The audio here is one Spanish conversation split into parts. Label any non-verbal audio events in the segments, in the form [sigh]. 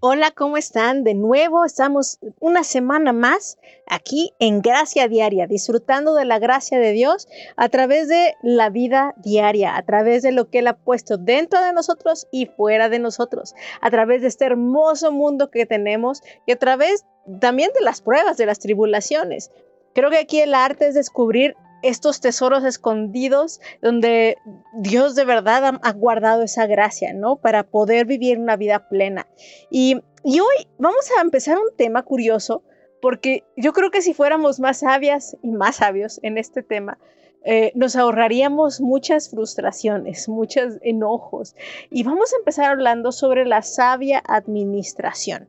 Hola, ¿cómo están? De nuevo estamos una semana más aquí en Gracia Diaria, disfrutando de la gracia de Dios a través de la vida diaria, a través de lo que Él ha puesto dentro de nosotros y fuera de nosotros, a través de este hermoso mundo que tenemos y a través también de las pruebas, de las tribulaciones. Creo que aquí el arte es descubrir estos tesoros escondidos donde Dios de verdad ha, guardado esa gracia, ¿no? Para poder vivir una vida plena. Y, hoy vamos a empezar un tema curioso, porque yo creo que si fuéramos más sabias y más sabios en este tema, eh, nos ahorraríamos muchas frustraciones, muchos enojos. Y vamos a empezar hablando sobre la sabia administración.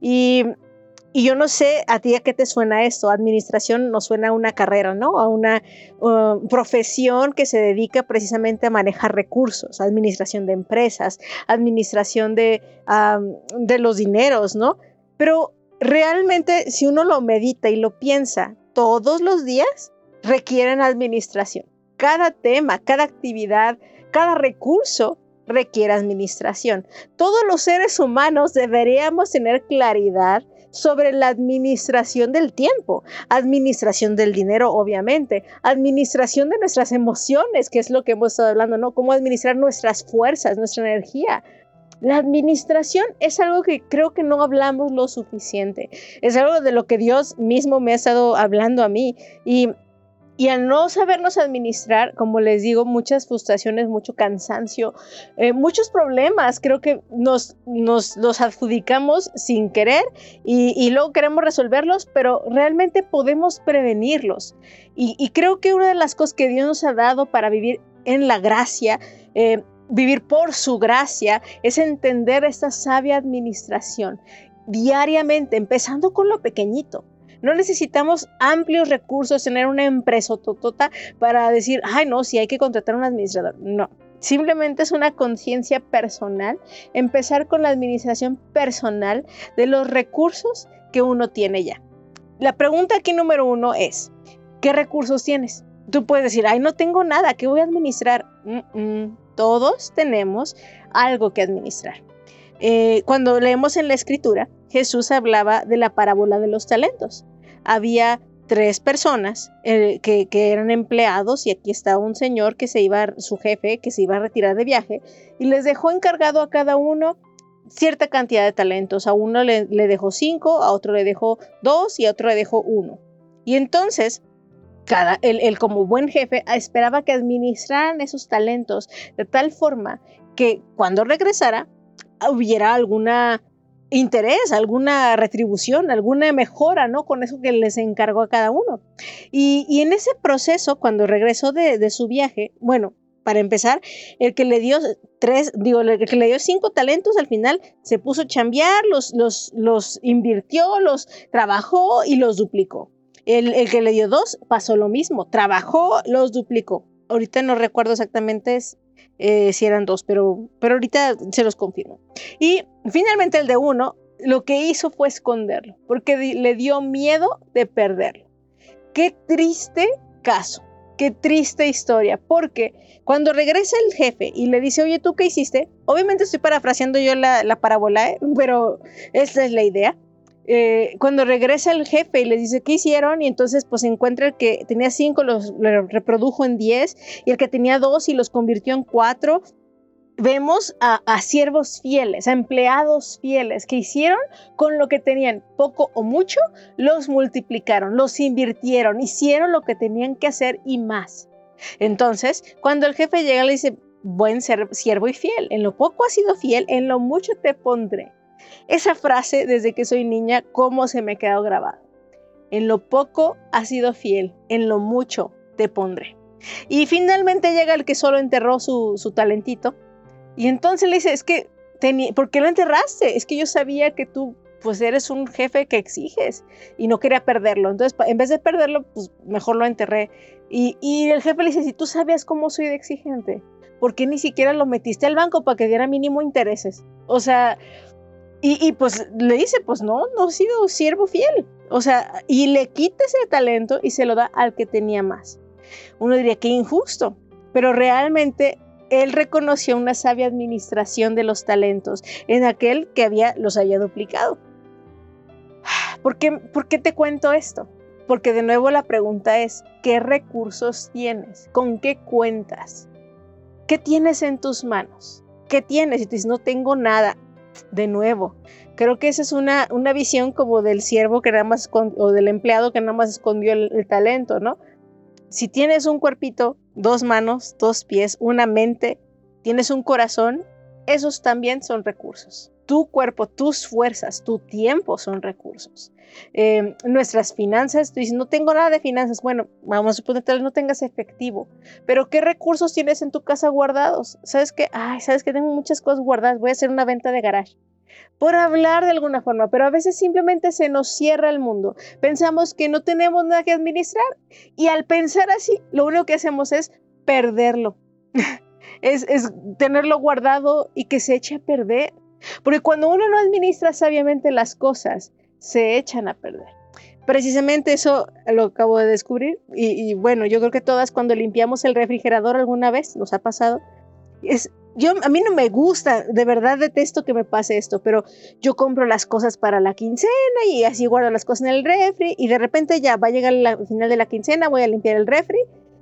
Y y yo no sé a ti a qué te suena esto. Administración nos suena a una carrera, ¿no? A una uh, profesión que se dedica precisamente a manejar recursos, administración de empresas, administración de, de los dineros, ¿no? Pero realmente si uno lo medita y lo piensa todos los días, requieren administración. Cada tema, cada actividad, cada recurso requiere administración. Todos los seres humanos deberíamos tener claridad sobre la administración del tiempo, administración del dinero, obviamente, administración de nuestras emociones, que es lo que hemos estado hablando, ¿no? Cómo administrar nuestras fuerzas, nuestra energía. La administración es algo que creo que no hablamos lo suficiente. Es algo de lo que Dios mismo me ha estado hablando a mí. Y y al no sabernos administrar, como les digo, muchas frustraciones, mucho cansancio, eh, muchos problemas, creo que nos, nos los adjudicamos sin querer y, luego queremos resolverlos, pero realmente podemos prevenirlos. Y, creo que una de las cosas que Dios nos ha dado para vivir en la gracia, eh, vivir por su gracia, es entender esta sabia administración diariamente, empezando con lo pequeñito. No necesitamos amplios recursos, tener una empresa totota para decir, ay, no, si hay que contratar un administrador. No. Simplemente es una conciencia personal, empezar con la administración personal de los recursos que uno tiene ya. La pregunta aquí número uno es, ¿qué recursos tienes? Tú puedes decir, ay, no tengo nada, ¿qué voy a administrar? Todos tenemos algo que administrar. Eh, cuando leemos en la escritura, Jesús hablaba de la parábola de los talentos había tres personas eh, que, eran empleados y aquí está un señor que se iba, su jefe, que se iba a retirar de viaje y les dejó encargado a cada uno cierta cantidad de talentos. A uno le, dejó cinco, a otro le dejó dos y a otro le dejó uno. Y entonces, cada, él, como buen jefe esperaba que administraran esos talentos de tal forma que cuando regresara hubiera alguna interés, alguna retribución, alguna mejora, ¿no? Con eso que les encargó a cada uno. Y, en ese proceso, cuando regresó de, su viaje, bueno, para empezar, el que le dio tres, digo, el que le dio cinco talentos al final se puso a chambear, los, los, los invirtió, los trabajó y los duplicó. El, el, que le dio dos pasó lo mismo, trabajó, los duplicó. Ahorita no recuerdo exactamente eh, si eran dos, pero, pero ahorita se los confirmo. Y finalmente el de uno, lo que hizo fue esconderlo, porque le dio miedo de perderlo. Qué triste caso, qué triste historia, porque cuando regresa el jefe y le dice, oye, ¿tú qué hiciste? Obviamente estoy parafraseando yo la, la parábola, ¿eh? pero esta es la idea. Eh, cuando regresa el jefe y les dice qué hicieron y entonces pues encuentra el que tenía cinco los, reprodujo en diez y el que tenía dos y los convirtió en cuatro vemos a, a, siervos fieles, a empleados fieles que hicieron con lo que tenían, poco o mucho, los multiplicaron, los invirtieron, hicieron lo que tenían que hacer y más. Entonces, cuando el jefe llega, le dice, buen siervo y fiel, en lo poco has sido fiel, en lo mucho te pondré. Esa frase, desde que soy niña, ¿cómo se me quedó grabada? En lo poco has sido fiel, en lo mucho te pondré. Y finalmente llega el que solo enterró su, talentito. Y entonces le dice, es que, ¿por qué lo enterraste? Es que yo sabía que tú pues eres un jefe que exiges y no quería perderlo. Entonces, en vez de perderlo, pues mejor lo enterré. Y, y, el jefe le dice, si tú sabías cómo soy de exigente, ¿por qué ni siquiera lo metiste al banco para que diera mínimo intereses? O sea, y, pues le dice, pues no, no ha sido siervo fiel. O sea, y le quita ese talento y se lo da al que tenía más. Uno diría que injusto, pero realmente él reconoció una sabia administración de los talentos en aquel que había, los había duplicado. ¿Por qué, ¿Por qué te cuento esto? Porque de nuevo la pregunta es, ¿qué recursos tienes? ¿Con qué cuentas? ¿Qué tienes en tus manos? ¿Qué tienes? Y dices, no tengo nada. De nuevo, creo que esa es una, una visión como del siervo que nada más, o del empleado que nada más escondió el talento, ¿no? Si tienes un cuerpito, dos manos, dos pies, una mente, tienes un corazón, esos también son recursos. Tu cuerpo, tus fuerzas, tu tiempo son recursos. Em, nuestras finanzas, tú dices, no tengo nada de finanzas. Bueno, vamos a suponer que no tengas efectivo, pero ¿qué recursos tienes en tu casa guardados? ¿Sabes que, Ay, sabes que tengo muchas cosas guardadas, voy a hacer una venta de garage por hablar de alguna forma, pero a veces simplemente se nos cierra el mundo. Pensamos que no tenemos nada que administrar y al pensar así, lo único que hacemos es perderlo. [laughs] es tenerlo guardado y que se eche a perder. Porque cuando uno no administra sabiamente las cosas, se echan a perder. Precisamente eso lo acabo de descubrir y, bueno, yo creo que todas cuando limpiamos el refrigerador alguna vez, nos ha pasado, es yo a mí no me gusta, de verdad detesto que me pase esto, pero yo compro las cosas para la quincena y así guardo las cosas en el refri y de repente ya va a llegar el final de la quincena, voy a limpiar el refri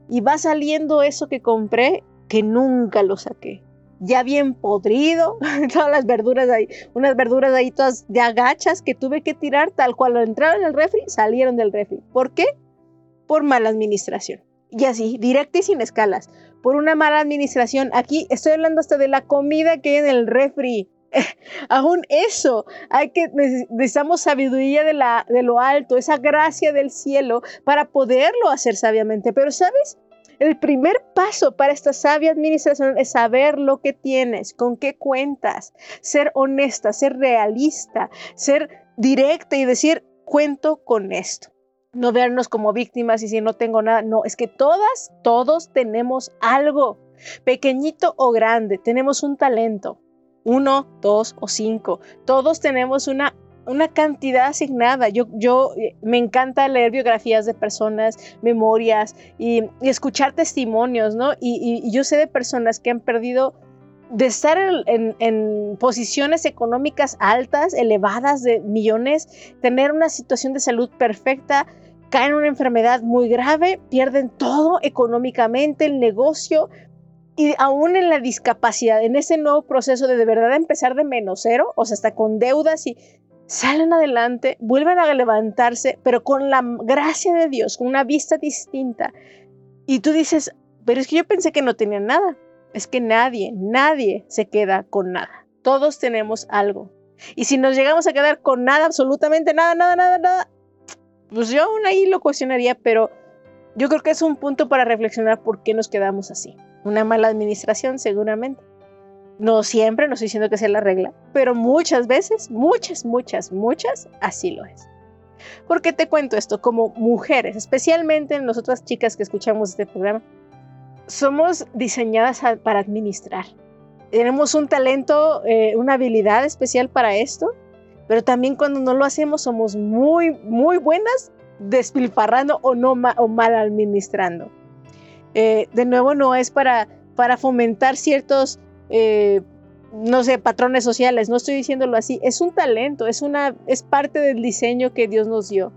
y va saliendo eso que compré que nunca lo saqué. Ya bien podrido, [laughs] todas las verduras ahí, unas verduras ahí todas de agachas que tuve que tirar tal cual entraron en el refri, salieron del refri. ¿Por qué? Por mala administración. Y así, directa y sin escalas por una mala administración. Aquí estoy hablando hasta de la comida que hay en el refri. [laughs] Aún eso, hay que necesitamos sabiduría de, la, de lo alto, esa gracia del cielo para poderlo hacer sabiamente. Pero sabes, el primer paso para esta sabia administración es saber lo que tienes, con qué cuentas, ser honesta, ser realista, ser directa y decir, cuento con esto no vernos como víctimas y si no tengo nada. No, es que todas, todos tenemos algo, pequeñito o grande, tenemos un talento, uno, dos o cinco. Todos tenemos una, una cantidad asignada. Yo, yo eh, me encanta leer biografías de personas, memorias y, escuchar testimonios, ¿no? y yo sé de personas que han perdido de estar en, posiciones económicas altas, elevadas de millones, tener una situación de salud perfecta, caen en una enfermedad muy grave, pierden todo económicamente, el negocio y aún en la discapacidad, en ese nuevo proceso de de verdad empezar de menos cero, o sea, hasta con deudas y salen adelante, vuelven a levantarse, pero con la gracia de Dios, con una vista distinta. Y tú dices, pero es que yo pensé que no tenían nada es que nadie, nadie se queda con nada. Todos tenemos algo. Y si nos llegamos a quedar con nada, absolutamente nada, nada, nada, nada, pues yo aún ahí lo cuestionaría, pero yo creo que es un punto para reflexionar por qué nos quedamos así. Una mala administración, seguramente. No siempre, no estoy diciendo que sea la regla, pero muchas veces, muchas, muchas, muchas, así lo es. ¿Por qué te cuento esto? Como mujeres, especialmente nosotras chicas que escuchamos este programa, somos diseñadas para administrar. Tenemos un talento, eh, una habilidad especial para esto, pero también cuando no lo hacemos somos muy, muy buenas despilfarrando o, no o mal administrando. Eh, de nuevo, no es para, para fomentar ciertos, eh, no sé, patrones sociales, no estoy diciéndolo así, es un talento, es, una, es parte del diseño que Dios nos dio.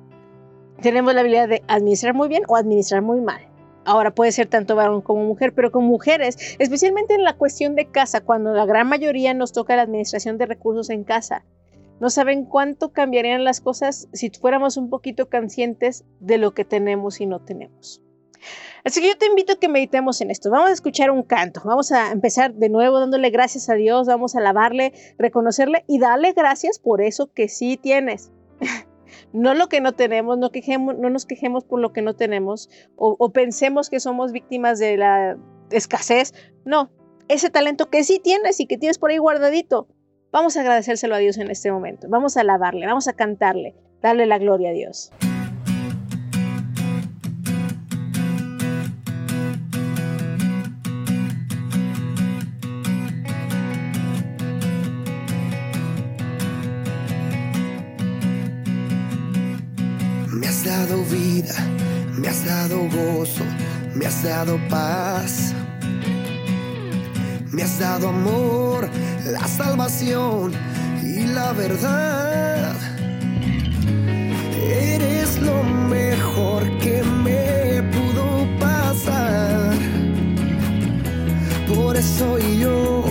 Tenemos la habilidad de administrar muy bien o administrar muy mal. Ahora puede ser tanto varón como mujer, pero con mujeres, especialmente en la cuestión de casa, cuando la gran mayoría nos toca la administración de recursos en casa. No saben cuánto cambiarían las cosas si fuéramos un poquito conscientes de lo que tenemos y no tenemos. Así que yo te invito a que meditemos en esto. Vamos a escuchar un canto. Vamos a empezar de nuevo dándole gracias a Dios. Vamos a alabarle, reconocerle y darle gracias por eso que sí tienes. [laughs] no lo que no tenemos, no, quejemos, no nos quejemos por lo que no tenemos o, pensemos que somos víctimas de la escasez. No, ese talento que sí tienes y que tienes por ahí guardadito, vamos a agradecérselo a Dios en este momento. Vamos a alabarle, vamos a cantarle, darle la gloria a Dios. Dado vida, me has dado gozo, me has dado paz. Me has dado amor, la salvación y la verdad. Eres lo mejor que me pudo pasar. Por eso yo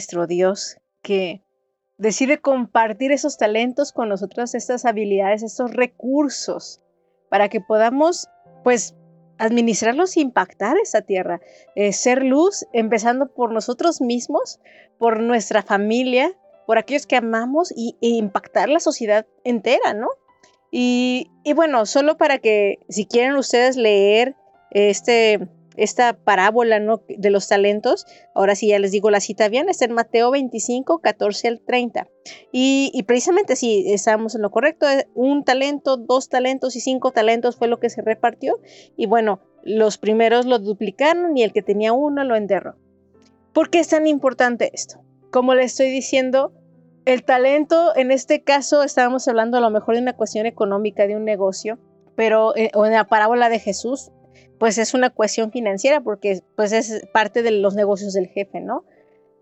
nuestro Dios que decide compartir esos talentos con nosotros, estas habilidades, estos recursos, para que podamos, pues, administrarlos e impactar esta tierra, eh, ser luz, empezando por nosotros mismos, por nuestra familia, por aquellos que amamos y, e impactar la sociedad entera, ¿no? Y, y bueno, solo para que si quieren ustedes leer este esta parábola ¿no? de los talentos, ahora sí ya les digo la cita bien, está en Mateo 25, 14 al 30. Y, precisamente sí, estamos en lo correcto, eh, un talento, dos talentos y cinco talentos fue lo que se repartió. Y bueno, los primeros lo duplicaron y el que tenía uno lo enterró. ¿Por qué es tan importante esto? Como le estoy diciendo, el talento, en este caso estábamos hablando a lo mejor de una cuestión económica, de un negocio, pero eh, o en la parábola de Jesús, pues es una cuestión financiera porque pues es parte de los negocios del jefe, ¿no?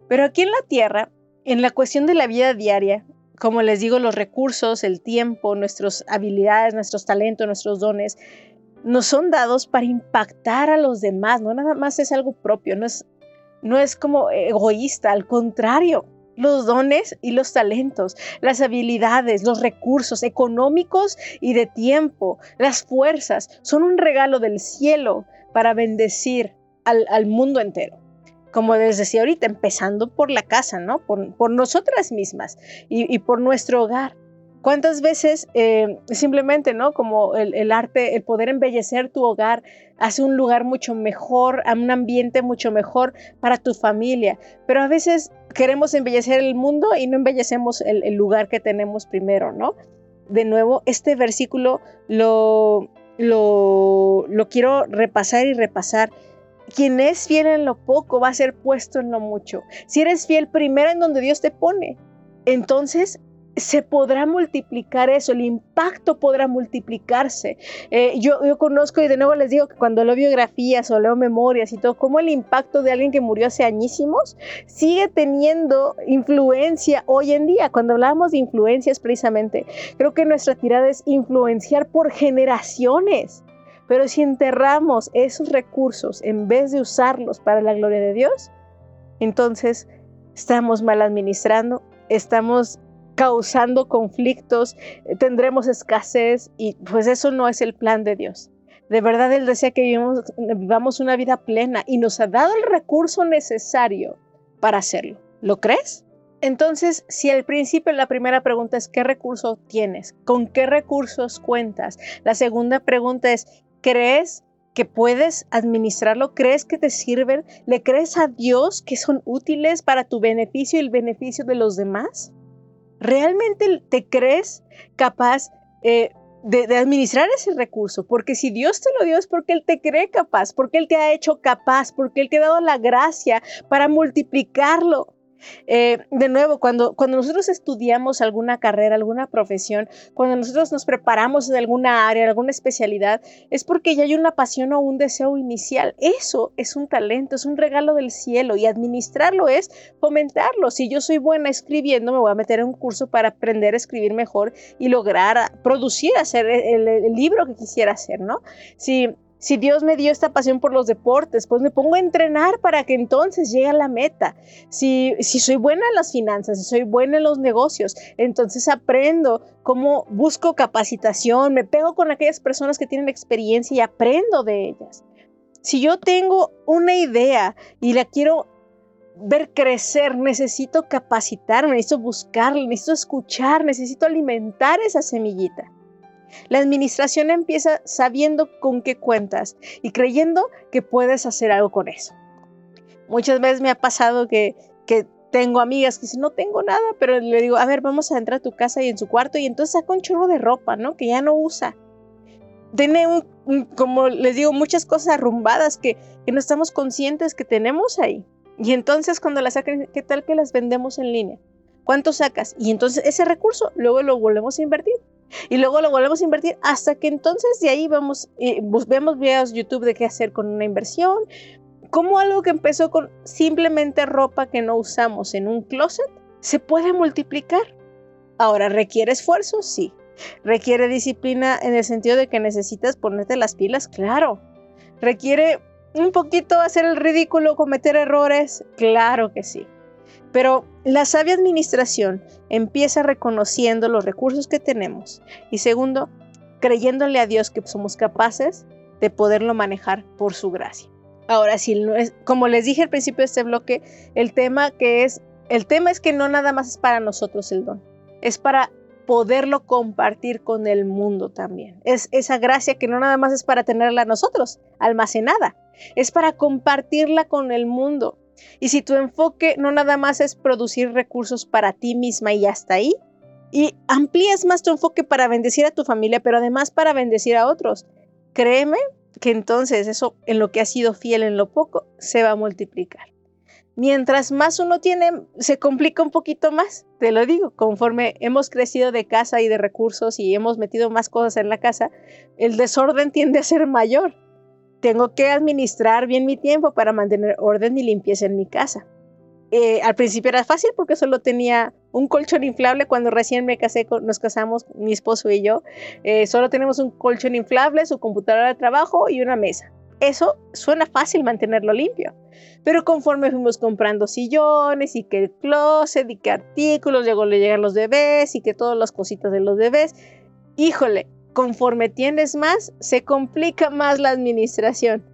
Pero aquí en la tierra, en la cuestión de la vida diaria, como les digo, los recursos, el tiempo, nuestras habilidades, nuestros talentos, nuestros dones, nos son dados para impactar a los demás, no nada más es algo propio, no es, no es como egoísta, al contrario, los dones y los talentos, las habilidades, los recursos económicos y de tiempo, las fuerzas, son un regalo del cielo para bendecir al, mundo entero. Como les decía ahorita, empezando por la casa, ¿no? Por, nosotras mismas y por nuestro hogar. ¿Cuántas veces eh, simplemente, ¿no? Como el, arte, el poder embellecer tu hogar, hace un lugar mucho mejor, un ambiente mucho mejor para tu familia. Pero a veces queremos embellecer el mundo y no embellecemos el, lugar que tenemos primero, ¿no? de nuevo, este versículo lo, lo, lo quiero repasar y repasar. Quien es fiel en lo poco va a ser puesto en lo mucho. Si eres fiel primero en donde Dios te pone, entonces se podrá multiplicar eso, el impacto podrá multiplicarse. Eh, yo, yo, conozco y de nuevo les digo que cuando leo biografías o leo memorias y todo, como el impacto de alguien que murió hace añísimos sigue teniendo influencia hoy en día. Cuando hablamos de influencias precisamente, creo que nuestra tirada es influenciar por generaciones. Pero si enterramos esos recursos en vez de usarlos para la gloria de Dios, entonces estamos mal administrando, estamos causando conflictos, tendremos escasez y pues eso no es el plan de Dios. De verdad Él desea que vivamos, una vida plena y nos ha dado el recurso necesario para hacerlo. ¿Lo crees? Entonces, si al principio la primera pregunta es ¿qué recurso tienes? ¿Con qué recursos cuentas? La segunda pregunta es ¿crees que puedes administrarlo? ¿Crees que te sirven? ¿Le crees a Dios que son útiles para tu beneficio y el beneficio de los demás? ¿Realmente te crees capaz eh, de, administrar ese recurso? Porque si Dios te lo dio es porque Él te cree capaz, porque Él te ha hecho capaz, porque Él te ha dado la gracia para multiplicarlo. Eh, de nuevo, cuando, cuando nosotros estudiamos alguna carrera, alguna profesión, cuando nosotros nos preparamos en alguna área, alguna especialidad, es porque ya hay una pasión o un deseo inicial. Eso es un talento, es un regalo del cielo y administrarlo es fomentarlo. Si yo soy buena escribiendo, me voy a meter en un curso para aprender a escribir mejor y lograr producir, hacer el, el libro que quisiera hacer, ¿no? Si si Dios me dio esta pasión por los deportes, pues me pongo a entrenar para que entonces llegue a la meta. Si, si soy buena en las finanzas, si soy buena en los negocios, entonces aprendo cómo busco capacitación, me pego con aquellas personas que tienen experiencia y aprendo de ellas. Si yo tengo una idea y la quiero ver crecer, necesito capacitarme, necesito buscarla, necesito escuchar, necesito alimentar esa semillita. La administración empieza sabiendo con qué cuentas y creyendo que puedes hacer algo con eso. Muchas veces me ha pasado que, tengo amigas que dicen, no tengo nada, pero le digo, a ver, vamos a entrar a tu casa y en su cuarto y entonces saca un chorro de ropa, ¿no? Que ya no usa. Tiene como les digo, muchas cosas arrumbadas que, que no estamos conscientes que tenemos ahí. Y entonces cuando las sacan, ¿qué tal que las vendemos en línea? ¿Cuánto sacas? Y entonces ese recurso luego lo volvemos a invertir. Y luego lo volvemos a invertir hasta que entonces de ahí vamos, y vemos videos YouTube de qué hacer con una inversión, como algo que empezó con simplemente ropa que no usamos en un closet se puede multiplicar. Ahora, ¿requiere esfuerzo? Sí. ¿Requiere disciplina en el sentido de que necesitas ponerte las pilas? Claro. ¿Requiere un poquito hacer el ridículo, cometer errores? Claro que sí. Pero la sabia administración empieza reconociendo los recursos que tenemos y segundo, creyéndole a Dios que somos capaces de poderlo manejar por su gracia. Ahora, si como les dije al principio de este bloque, el tema que es, el tema es que no nada más es para nosotros el don, es para poderlo compartir con el mundo también. Es esa gracia que no nada más es para tenerla nosotros almacenada, es para compartirla con el mundo. Y si tu enfoque no nada más es producir recursos para ti misma y hasta ahí, y amplías más tu enfoque para bendecir a tu familia, pero además para bendecir a otros, créeme que entonces eso en lo que has sido fiel en lo poco se va a multiplicar. Mientras más uno tiene, se complica un poquito más, te lo digo, conforme hemos crecido de casa y de recursos y hemos metido más cosas en la casa, el desorden tiende a ser mayor tengo que administrar bien mi tiempo para mantener orden y limpieza en mi casa. Eh, al principio era fácil porque solo tenía un colchón inflable cuando recién me casé, nos casamos mi esposo y yo. Eh, solo tenemos un colchón inflable, su computadora de trabajo y una mesa. Eso suena fácil mantenerlo limpio. Pero conforme fuimos comprando sillones y que el closet y que artículos, luego le llegan los bebés y que todas las cositas de los bebés, híjole, conforme tienes más, se complica más la administración.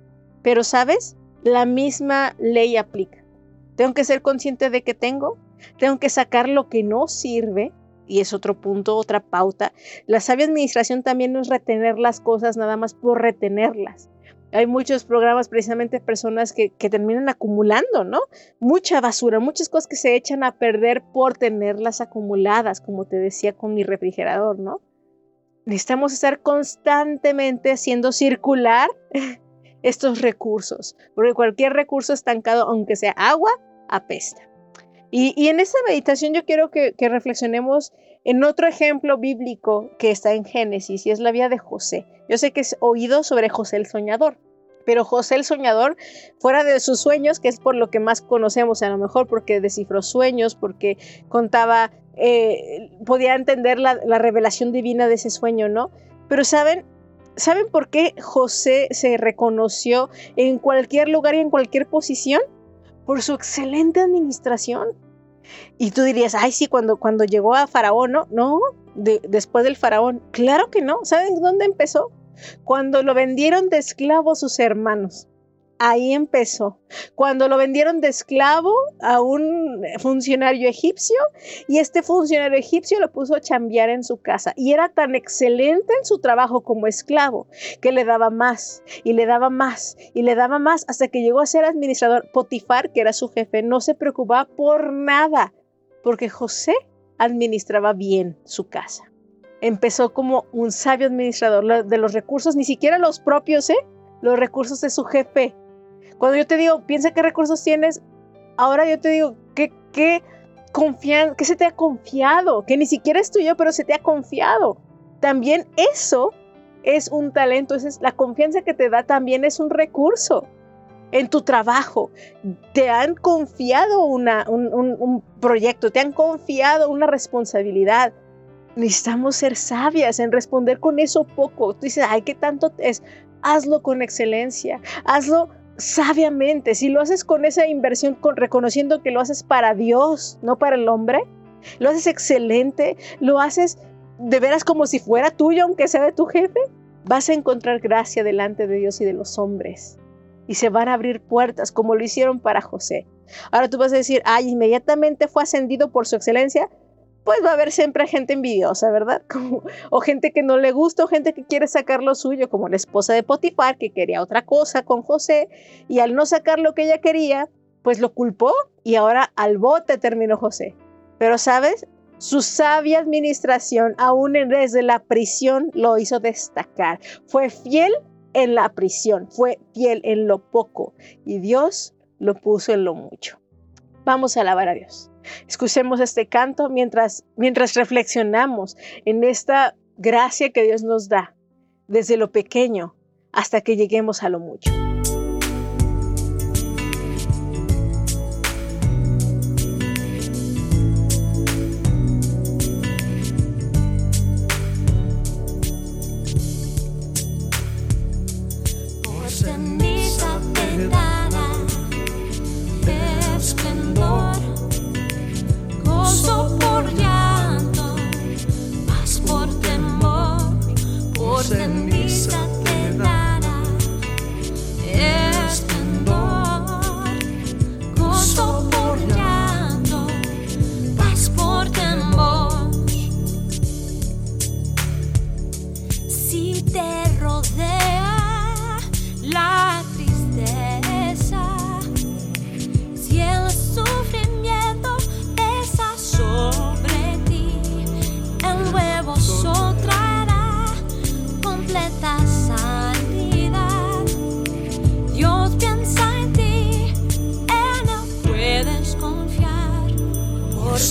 Pero, ¿sabes? La misma ley aplica. Tengo que ser consciente de que tengo, tengo que sacar lo que no sirve, y es otro punto, otra pauta. La sabia administración también no es retener las cosas nada más por retenerlas. Hay muchos programas, precisamente personas que, que terminan acumulando, ¿no? Mucha basura, muchas cosas que se echan a perder por tenerlas acumuladas, como te decía con mi refrigerador, ¿no? Necesitamos estar constantemente haciendo circular [laughs] estos recursos, porque cualquier recurso estancado, aunque sea agua, apesta. Y, en esta meditación yo quiero que, reflexionemos en otro ejemplo bíblico que está en Génesis y es la vida de José. Yo sé que es oído sobre José el soñador, pero José el soñador, fuera de sus sueños, que es por lo que más conocemos a lo mejor, porque descifró sueños, porque contaba, eh, podía entender la, la revelación divina de ese sueño, ¿no? Pero saben, ¿saben por qué José se reconoció en cualquier lugar y en cualquier posición? Por su excelente administración. Y tú dirías, ay, sí, cuando, cuando llegó a Faraón, no, no, después del Faraón. Claro que no. ¿Saben dónde empezó? Cuando lo vendieron de esclavo sus hermanos. Ahí empezó. Cuando lo vendieron de esclavo a un funcionario egipcio y este funcionario egipcio lo puso a chambear en su casa y era tan excelente en su trabajo como esclavo que le daba más y le daba más y le daba más hasta que llegó a ser administrador. Potifar, que era su jefe, no se preocupaba por nada porque José administraba bien su casa empezó como un sabio administrador de los recursos, ni siquiera los propios, ¿eh? Los recursos de su jefe. Cuando yo te digo, piensa qué recursos tienes, ahora yo te digo, ¿qué, qué, confían, qué se te ha confiado? Que ni siquiera es tuyo, pero se te ha confiado. También eso es un talento, es la confianza que te da también es un recurso en tu trabajo. Te han confiado una, un proyecto, te han confiado una responsabilidad necesitamos ser sabias en responder con eso poco. Tú dices, ay, ¿qué tanto es? Hazlo con excelencia, hazlo sabiamente. Si lo haces con esa inversión, con, reconociendo que lo haces para Dios, no para el hombre, lo haces excelente, lo haces de veras como si fuera tuyo, aunque sea de tu jefe, vas a encontrar gracia delante de Dios y de los hombres. Y se van a abrir puertas como lo hicieron para José. Ahora tú vas a decir, ay, inmediatamente fue ascendido por su excelencia pues va a haber siempre gente envidiosa, ¿verdad? [laughs] o gente que no le gusta o gente que quiere sacar lo suyo, como la esposa de Potifar, que quería otra cosa con José, y al no sacar lo que ella quería, pues lo culpó y ahora al bote terminó José. Pero, ¿sabes? Su sabia administración, aún desde la prisión, lo hizo destacar. Fue fiel en la prisión, fue fiel en lo poco y Dios lo puso en lo mucho. Vamos a alabar a Dios. Escuchemos este canto mientras, mientras reflexionamos en esta gracia que Dios nos da desde lo pequeño hasta que lleguemos a lo mucho.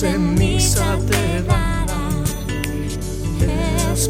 Ceniza te dará. Es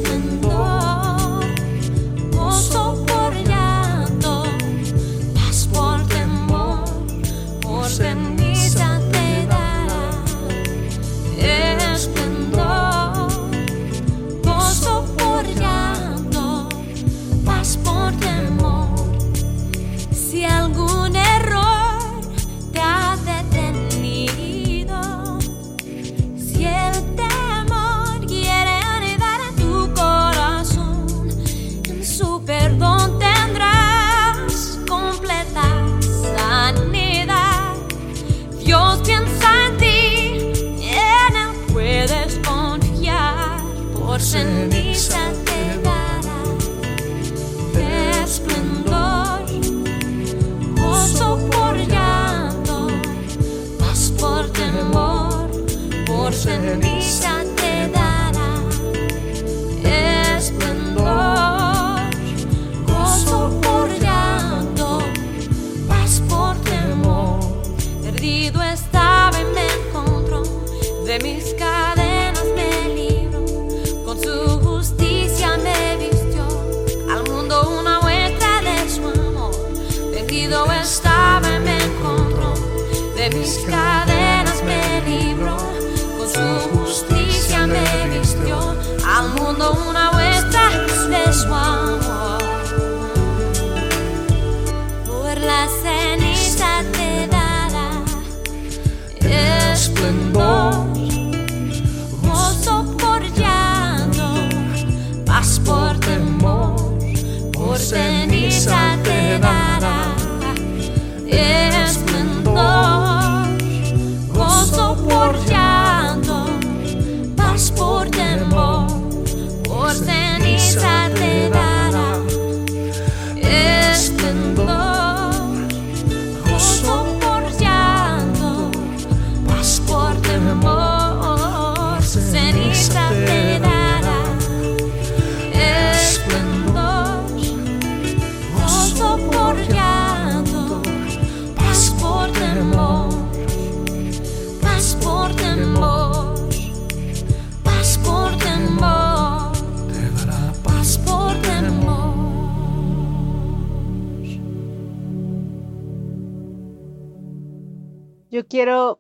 Yo quiero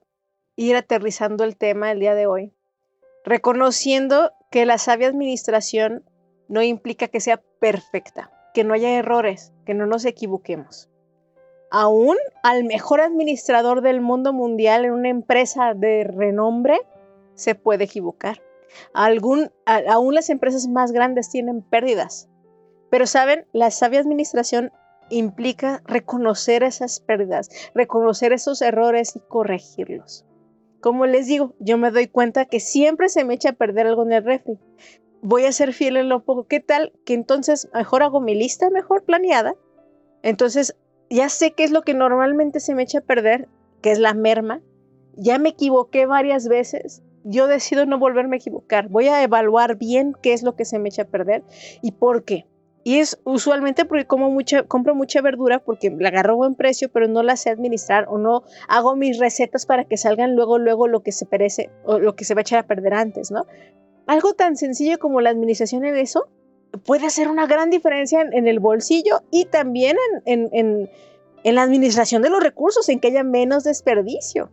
ir aterrizando el tema el día de hoy, reconociendo que la sabia administración no implica que sea perfecta, que no haya errores, que no nos equivoquemos. Aún al mejor administrador del mundo mundial en una empresa de renombre se puede equivocar. Aún las empresas más grandes tienen pérdidas. Pero saben, la sabia administración implica reconocer esas pérdidas, reconocer esos errores y corregirlos. Como les digo, yo me doy cuenta que siempre se me echa a perder algo en el refri. Voy a ser fiel en lo poco. ¿Qué tal? Que entonces mejor hago mi lista mejor planeada. Entonces ya sé qué es lo que normalmente se me echa a perder, que es la merma. Ya me equivoqué varias veces. Yo decido no volverme a equivocar. Voy a evaluar bien qué es lo que se me echa a perder y por qué. Y es usualmente porque como mucha, compro mucha verdura porque la agarro a buen precio, pero no la sé administrar o no hago mis recetas para que salgan luego, luego lo que se perece o lo que se va a echar a perder antes, ¿no? Algo tan sencillo como la administración en eso puede hacer una gran diferencia en, el bolsillo y también en, en- en- en la administración de los recursos, en que haya menos desperdicio.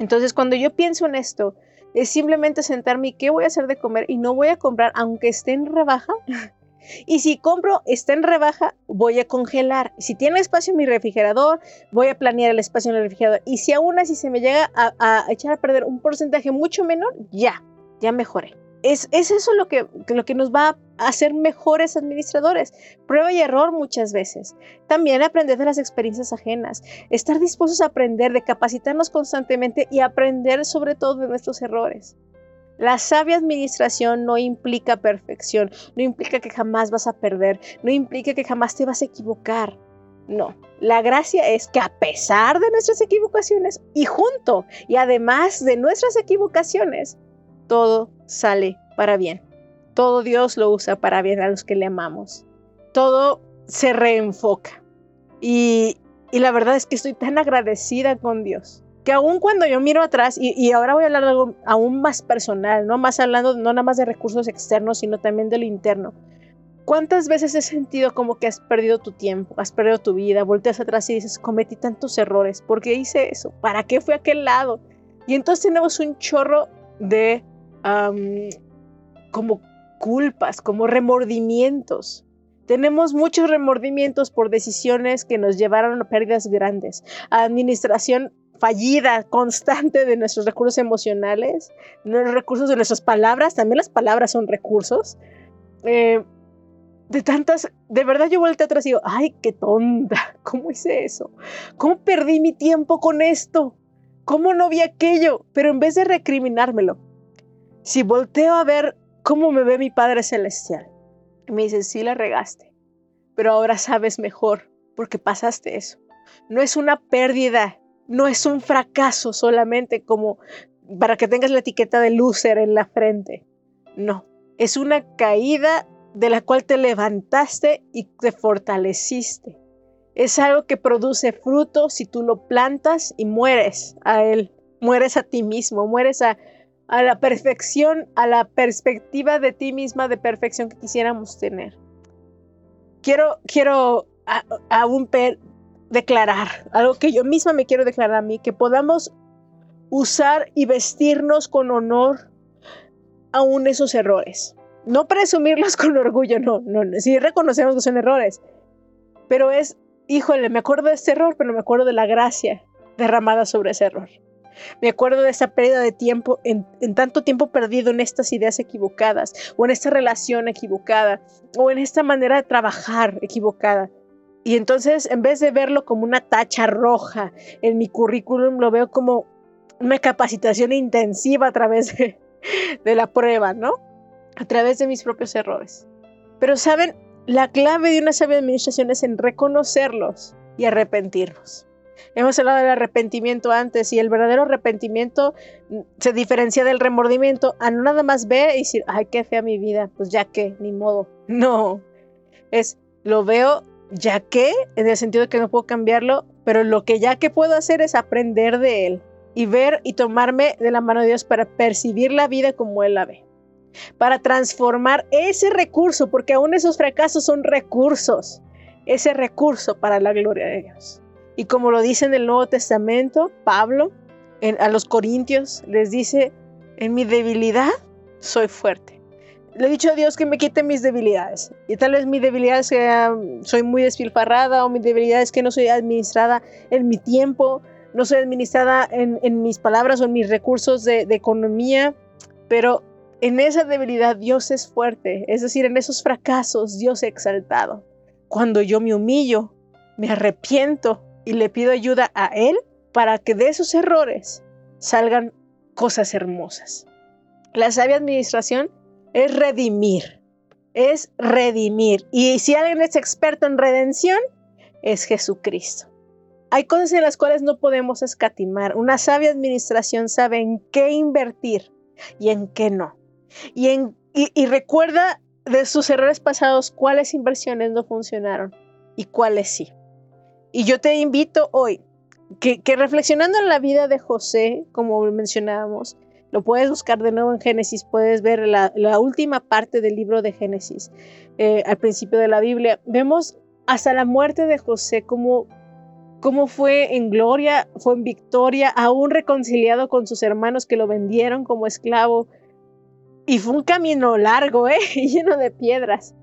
Entonces, cuando yo pienso en esto, es simplemente sentarme y qué voy a hacer de comer y no voy a comprar, aunque esté en rebaja. Y si compro, está en rebaja, voy a congelar. Si tiene espacio en mi refrigerador, voy a planear el espacio en el refrigerador. Y si aún así se me llega a, echar a perder un porcentaje mucho menor, ya, ya mejoré. Es, es eso lo que lo que nos va a hacer mejores administradores. Prueba y error muchas veces. También aprender de las experiencias ajenas. Estar dispuestos a aprender, de capacitarnos constantemente y aprender sobre todo de nuestros errores. La sabia administración no implica perfección, no implica que jamás vas a perder, no implica que jamás te vas a equivocar. No, la gracia es que a pesar de nuestras equivocaciones y junto y además de nuestras equivocaciones, todo sale para bien. Todo Dios lo usa para bien a los que le amamos. Todo se reenfoca. Y, y la verdad es que estoy tan agradecida con Dios que aún cuando yo miro atrás, y, ahora voy a hablar de algo aún más personal, no más hablando no nada más de recursos externos, sino también de lo interno. ¿Cuántas veces he sentido como que has perdido tu tiempo, has perdido tu vida, volteas atrás y dices, cometí tantos errores, ¿por qué hice eso? ¿Para qué fui a aquel lado? Y entonces tenemos un chorro de como culpas, como remordimientos. Tenemos muchos remordimientos por decisiones que nos llevaron a pérdidas grandes, a administración fallida constante de nuestros recursos emocionales, los recursos de nuestras palabras, también las palabras son recursos. Eh, de tantas, de verdad yo volteé atrás y digo, ay, qué tonta, [laughs] ¿cómo hice eso? ¿Cómo perdí mi tiempo con esto? ¿Cómo no vi aquello? Pero en vez de recriminármelo, si volteo a ver cómo me ve mi Padre Celestial, me dice, sí la regaste, pero ahora sabes mejor porque pasaste eso. No es una pérdida, no es un fracaso solamente como para que tengas la etiqueta de loser en la frente. No, es una caída de la cual te levantaste y te fortaleciste. Es algo que produce fruto si tú lo plantas y mueres a él, mueres a ti mismo, mueres a, a la perfección, a la perspectiva de ti misma de perfección que quisiéramos tener. Quiero, quiero aún declarar, algo que yo misma me quiero declarar a mí, que podamos usar y vestirnos con honor aún esos errores. No presumirlos [laughs] con orgullo, no, no, no. sí reconocemos que son errores, pero es, híjole, me acuerdo de este error, pero me acuerdo de la gracia derramada sobre ese error. Me acuerdo de esa pérdida de tiempo, en, en, tanto tiempo perdido en estas ideas equivocadas, o en esta relación equivocada, o en esta manera de trabajar equivocada. Y entonces, en vez de verlo como una tacha roja en mi currículum, lo veo como una capacitación intensiva a través de, la prueba, ¿no? A través de mis propios errores. Pero, ¿saben? La clave de una sabia administración es en reconocerlos y arrepentirnos. Hemos hablado del arrepentimiento antes y el verdadero arrepentimiento mm, se diferencia del remordimiento a no nada más ver y decir, ay, qué fea mi vida, pues ya que, ni modo. [laughs] No, es, lo veo ya que, en el sentido de que no puedo cambiarlo, pero lo que ya que puedo hacer es aprender de él y ver y tomarme de la mano de Dios para percibir la vida como Él la ve. Para transformar ese recurso, porque aún esos fracasos son recursos, ese recurso para la gloria de Dios. Y como lo dice en el Nuevo Testamento, Pablo a los Corintios les dice, en mi debilidad soy fuerte. Le he dicho a Dios que me quite mis debilidades. Y tal vez mi debilidad es que soy muy despilfarrada o mi debilidad es que no soy administrada en mi tiempo, no soy administrada en, mis palabras o en mis recursos de, de economía, pero en esa debilidad Dios es fuerte. Es decir, en esos fracasos Dios es exaltado. Cuando yo me humillo, me arrepiento y le pido ayuda a Él para que de esos errores salgan cosas hermosas. La sabia administración es redimir, es redimir. Y si alguien es experto en redención, es Jesucristo. Hay cosas en las cuales no podemos escatimar. Una sabia administración sabe en qué invertir y en qué no. Y, en, y, recuerda de sus errores pasados cuáles inversiones no funcionaron y cuáles sí. Y yo te invito hoy que, reflexionando en la vida de José, como mencionábamos, lo puedes buscar de nuevo en Génesis, puedes ver la, última parte del libro de Génesis, eh, al principio de la Biblia. Vemos hasta la muerte de José como cómo fue en gloria, fue en victoria, aún reconciliado con sus hermanos que lo vendieron como esclavo. Y fue un camino largo, ¿eh? [laughs] lleno de piedras,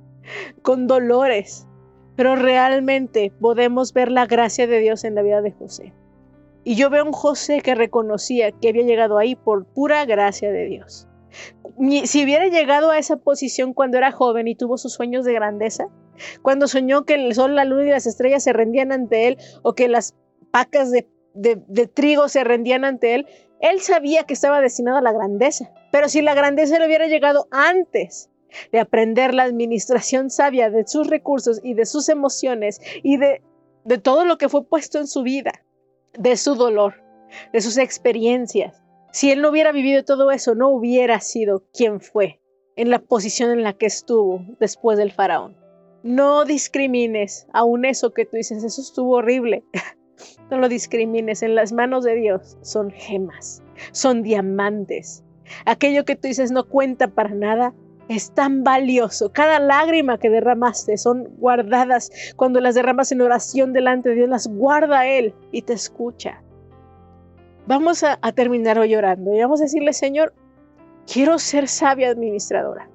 con dolores, pero realmente podemos ver la gracia de Dios en la vida de José. Y yo veo a un José que reconocía que había llegado ahí por pura gracia de Dios. Si hubiera llegado a esa posición cuando era joven y tuvo sus sueños de grandeza, cuando soñó que el sol, la luna y las estrellas se rendían ante él o que las pacas de, trigo se rendían ante él, él sabía que estaba destinado a la grandeza. Pero si la grandeza le hubiera llegado antes de aprender la administración sabia de sus recursos y de sus emociones y de todo lo que fue puesto en su vida, de su dolor, de sus experiencias. Si él no hubiera vivido todo eso, no hubiera sido quien fue en la posición en la que estuvo después del faraón. No discrimines aún eso que tú dices, eso estuvo horrible. [laughs] no lo discrimines, en las manos de Dios son gemas, son diamantes. Aquello que tú dices no cuenta para nada, es tan valioso. Cada lágrima que derramaste son guardadas. Cuando las derramas en oración delante de Dios, las guarda Él y te escucha. Vamos a, terminar hoy llorando y vamos a decirle, Señor, quiero ser sabia administradora.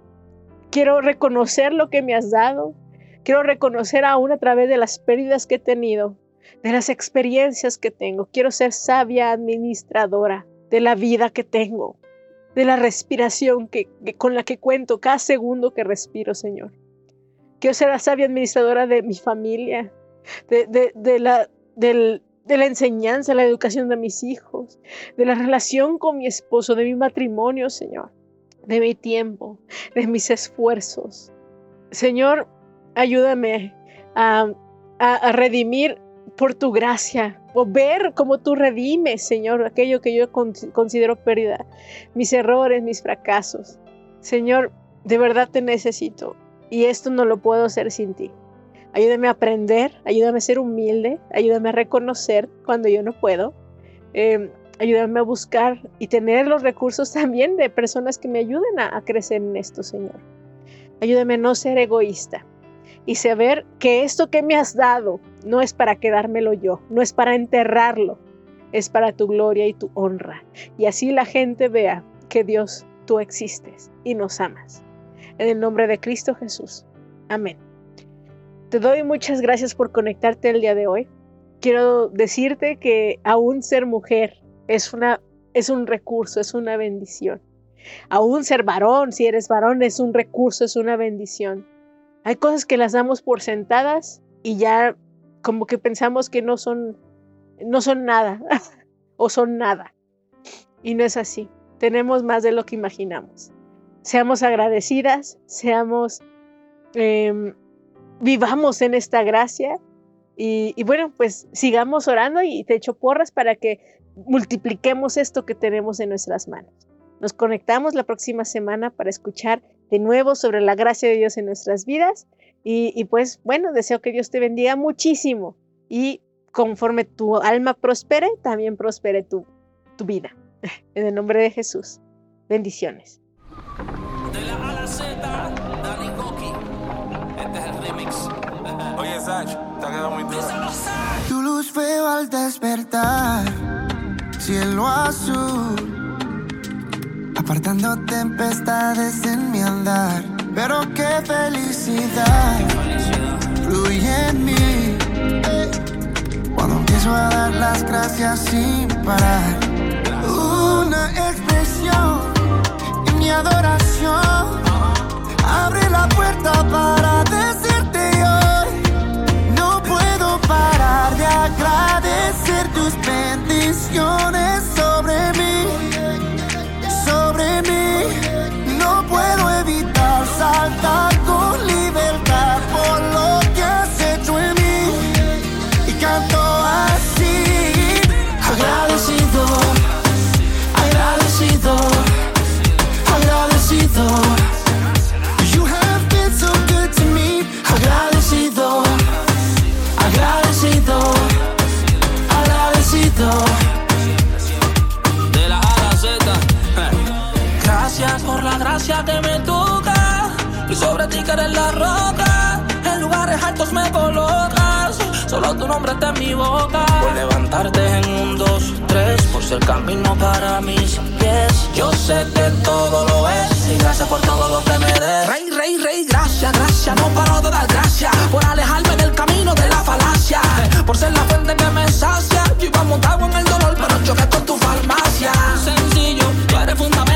Quiero reconocer lo que me has dado. Quiero reconocer aún a través de las pérdidas que he tenido, de las experiencias que tengo. Quiero ser sabia administradora de la vida que tengo de la respiración que, con la que cuento cada segundo que respiro, Señor. Quiero ser la sabia administradora de mi familia, de, la, de la enseñanza, la educación de mis hijos, de la relación con mi esposo, de mi matrimonio, Señor, de mi tiempo, de mis esfuerzos. Señor, ayúdame a, a redimir por tu gracia, o ver cómo tú redimes, Señor, aquello que yo considero pérdida, mis errores, mis fracasos. Señor, de verdad te necesito y esto no lo puedo hacer sin ti. Ayúdame a aprender, ayúdame a ser humilde, ayúdame a reconocer cuando yo no puedo. Em, ayúdame a buscar y tener los recursos [laughs] también de personas que me ayuden a crecer en esto, Señor. Ayúdame a no ser egoísta y saber que esto que me has dado no es para quedármelo yo, no es para enterrarlo, es para tu gloria y tu honra. Y así la gente vea que Dios tú existes y nos amas. En el nombre de Cristo Jesús. Amén. Te doy muchas gracias por conectarte el día de hoy. Quiero decirte que aún ser mujer es, una, es un recurso, es una bendición. Aún ser varón, si eres varón, es un recurso, es una bendición. Hay cosas que las damos por sentadas y ya como que pensamos que no son, no son nada [laughs] o son nada. Y no es así. Tenemos más de lo que imaginamos. Seamos agradecidas, seamos, em, vivamos en esta gracia y, y, bueno, pues sigamos orando y te echo porras para que multipliquemos esto que tenemos en nuestras manos. Nos conectamos la próxima semana para escuchar de nuevo sobre la gracia de Dios en nuestras vidas. Y, pues bueno, deseo que Dios te bendiga muchísimo y conforme tu alma prospere, también prospere tu, tu vida. [laughs] En el nombre de Jesús. Bendiciones. De la A a la Z, Danny Goki. Este es el remix. [laughs] Oye, Sach, te ha quedado muy duro. Tu luz veo al despertar, cielo azul, apartando tempestades en mi andar. Pero qué felicidad fluye en mí cuando empiezo a dar las gracias sin parar. Una expresión en mi adoración abre la puerta para decirte hoy. No puedo parar de agradecer tus bendiciones sobre mí. besarte mi boca. Por levantarte en un, dos, tres. Por ser camino para mis pies. Yo sé que todo lo es. Y gracias por todo lo que me des. Rey, rey, rey, gracias, gracias. No paro de dar gracias. Por alejarme del camino de la falacia. Por ser la fuente que me sacia. Yo iba montado en el dolor, pero choqué con tu farmacia. Sencillo, tú fundamental